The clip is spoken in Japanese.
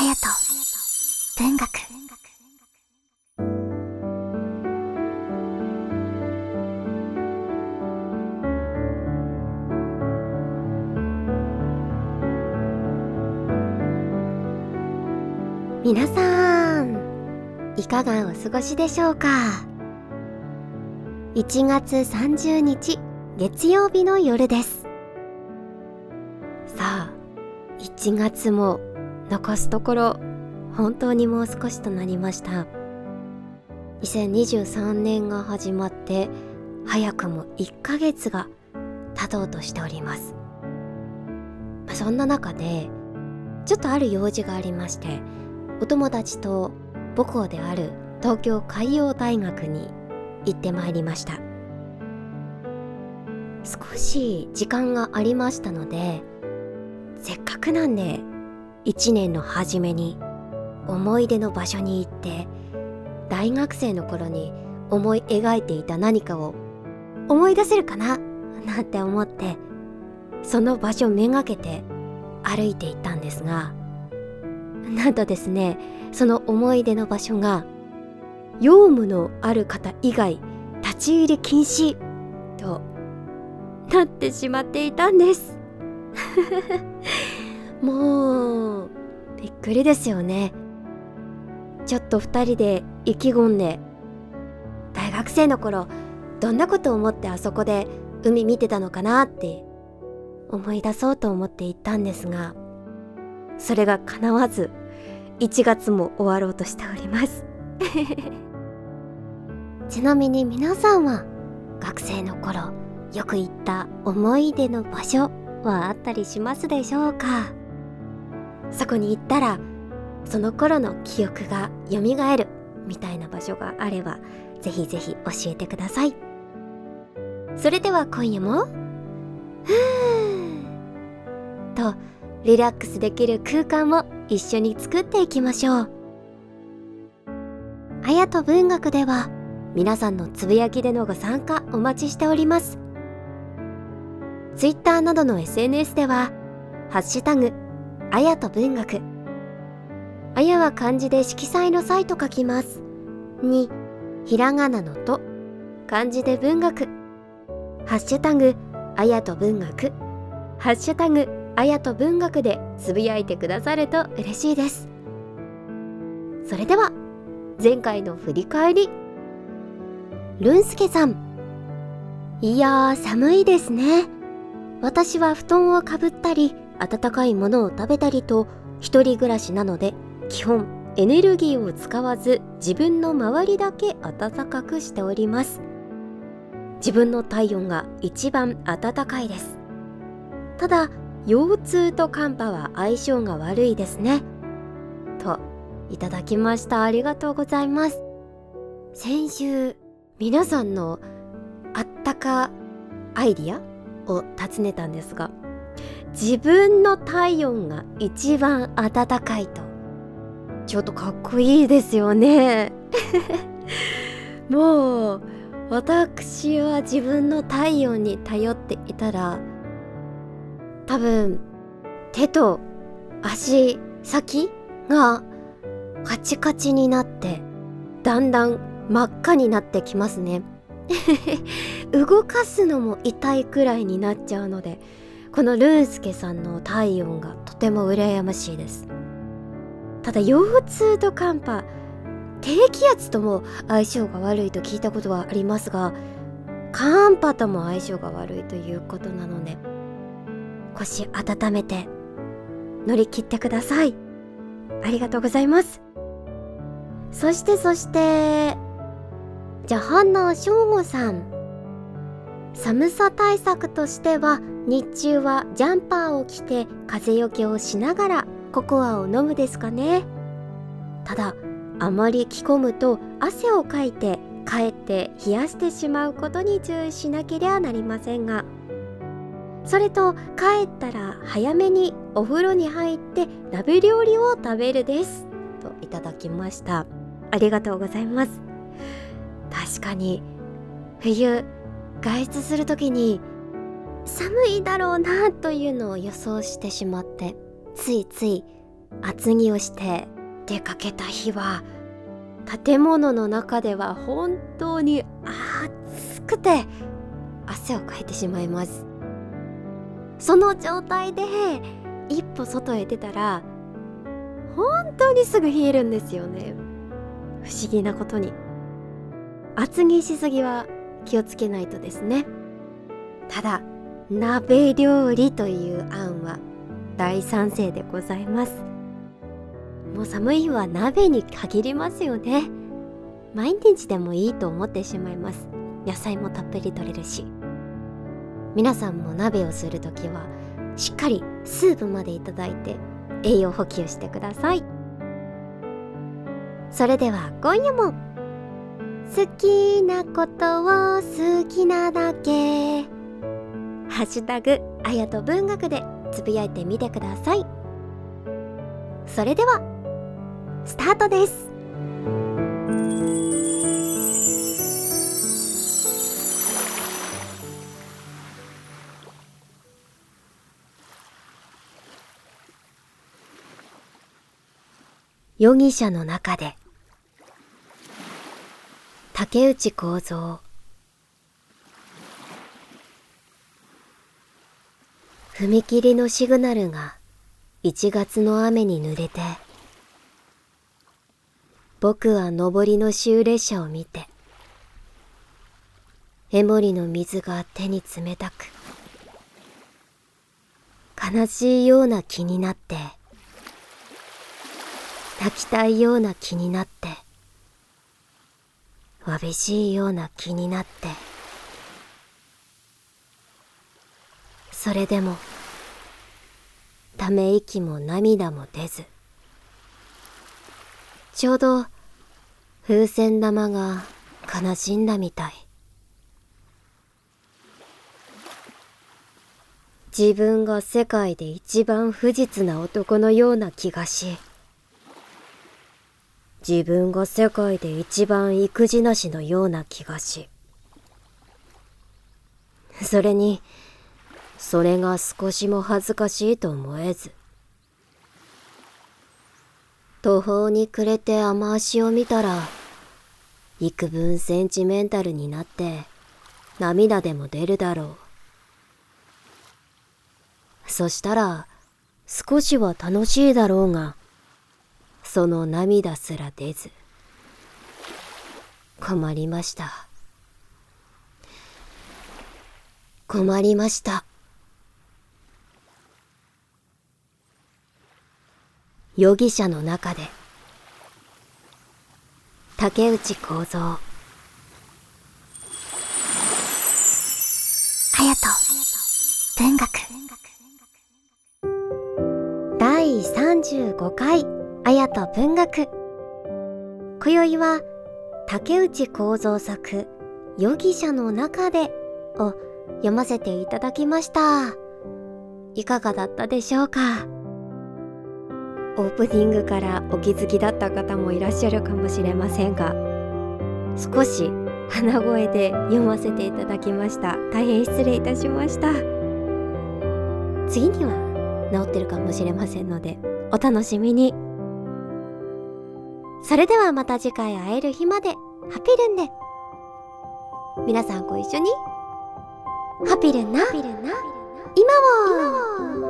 隼人文学。皆さんいかがお過ごしでしょうか？1月30日月曜日の夜です。さあ1月も残すところ本当にもう少しとなりました。2023年が始まって早くも1ヶ月が経とうとしております、まあ、そんな中でちょっとある用事がありましてお友達と母校である東京海洋大学に行ってまいりました。少し時間がありましたのでせっかくなんで一年の初めに思い出の場所に行って大学生の頃に思い描いていた何かを思い出せるかな？なんて思ってその場所めがけて歩いていったんですがなんとですねその思い出の場所が用務のある方以外立ち入り禁止となってしまっていたんです。もうびっくりですよね。ちょっと2人で意気込んで大学生の頃どんなことを思ってあそこで海見てたのかなって思い出そうと思って行ったんですがそれが叶わず1月も終わろうとしております。ちなみに皆さんは学生の頃よく行った思い出の場所はあったりしますでしょうか？そこに行ったらその頃の記憶が蘇るみたいな場所があればぜひぜひ教えてください。それでは今夜もふーとリラックスできる空間を一緒に作っていきましょう。あやと文学では皆さんのつぶやきでのご参加お待ちしております。Twitter などの SNS では「ハッシュタグあやと文学。あやは漢字で色彩の際と書きます。にひらがなのと漢字で文学。ハッシュタグあやと文学。ハッシュタグあやと文学でつぶやいてくださると嬉しいです。それでは前回の振り返り。ルンスケさん。いやー寒いですね。私は布団をかぶったり温かいものを食べたりと一人暮らしなので基本エネルギーを使わず自分の周りだけ暖かくしております。自分の体温が一番暖かいです。ただ腰痛と寒波は相性が悪いですね。といただきました。ありがとうございます。先週皆さんのあったかアイディアを尋ねたんですが自分の体温が一番暖かいと。ちょっとかっこいいですよね。もう私は自分の体温に頼っていたら多分手と足先がカチカチになってだんだん真っ赤になってきますね。動かすのも痛いくらいになっちゃうのでこのルースケさんの体温がとても羨ましいです。ただ腰痛と寒波低気圧とも相性が悪いと聞いたことはありますが寒波とも相性が悪いということなので腰温めて乗り切ってください。ありがとうございます。そしてそしてじゃあハンナ翔吾さん。寒さ対策としては日中はジャンパーを着て風よけをしながらココアを飲むですかね。ただあまり着込むと汗をかいてかえって冷やしてしまうことに注意しなければなりませんが。それと帰ったら早めにお風呂に入って鍋料理を食べるです。といただきました。ありがとうございます。確かに冬外出する時に寒いだろうなというのを予想してしまってついつい厚着をして出かけた日は建物の中では本当に暑くて汗をかいてしまいます。その状態で一歩外へ出たら本当にすぐ冷えるんですよね。不思議なことに。厚着しすぎは気をつけないとですね。ただ鍋料理という案は大賛成でございます。もう寒い日は鍋に限りますよね。毎日でもいいと思ってしまいます。野菜もたっぷり取れるし。皆さんも鍋をする時はしっかりスープまでいただいて栄養補給してください。それでは今夜も好きなことを好きなだけ。ハッシュタグあやと文学でつぶやいてみてください。それではスタートです。容疑者の中で竹内幸三。踏切のシグナルが1月の雨に濡れて僕は上りの終列車を見てエモリの水が手に冷たく悲しいような気になって泣きたいような気になってわびしいような気になって。それでもため息も涙も出ず。ちょうど風船玉が悲しんだみたい。自分が世界で一番不実な男のような気がし自分が世界で一番育児なしのような気がしそれにそれが少しも恥ずかしいと思えず途方に暮れて雨足を見たら幾分センチメンタルになって涙でも出るだろう。そしたら少しは楽しいだろうがその涙すら出ず困りました。困りました。容疑者の中で竹内幸三。隼人文学。第35回。綾と文学。今宵は竹内幸三作「容疑者の中で」を読ませていただきました。いかがだったでしょうか？オープニングからお気づきだった方もいらっしゃるかもしれませんが少し鼻声で読ませていただきました。大変失礼いたしました。次には治ってるかもしれませんのでお楽しみに。それではまた次回会える日までハピルンで。皆さんご一緒に。ハピルンな。今を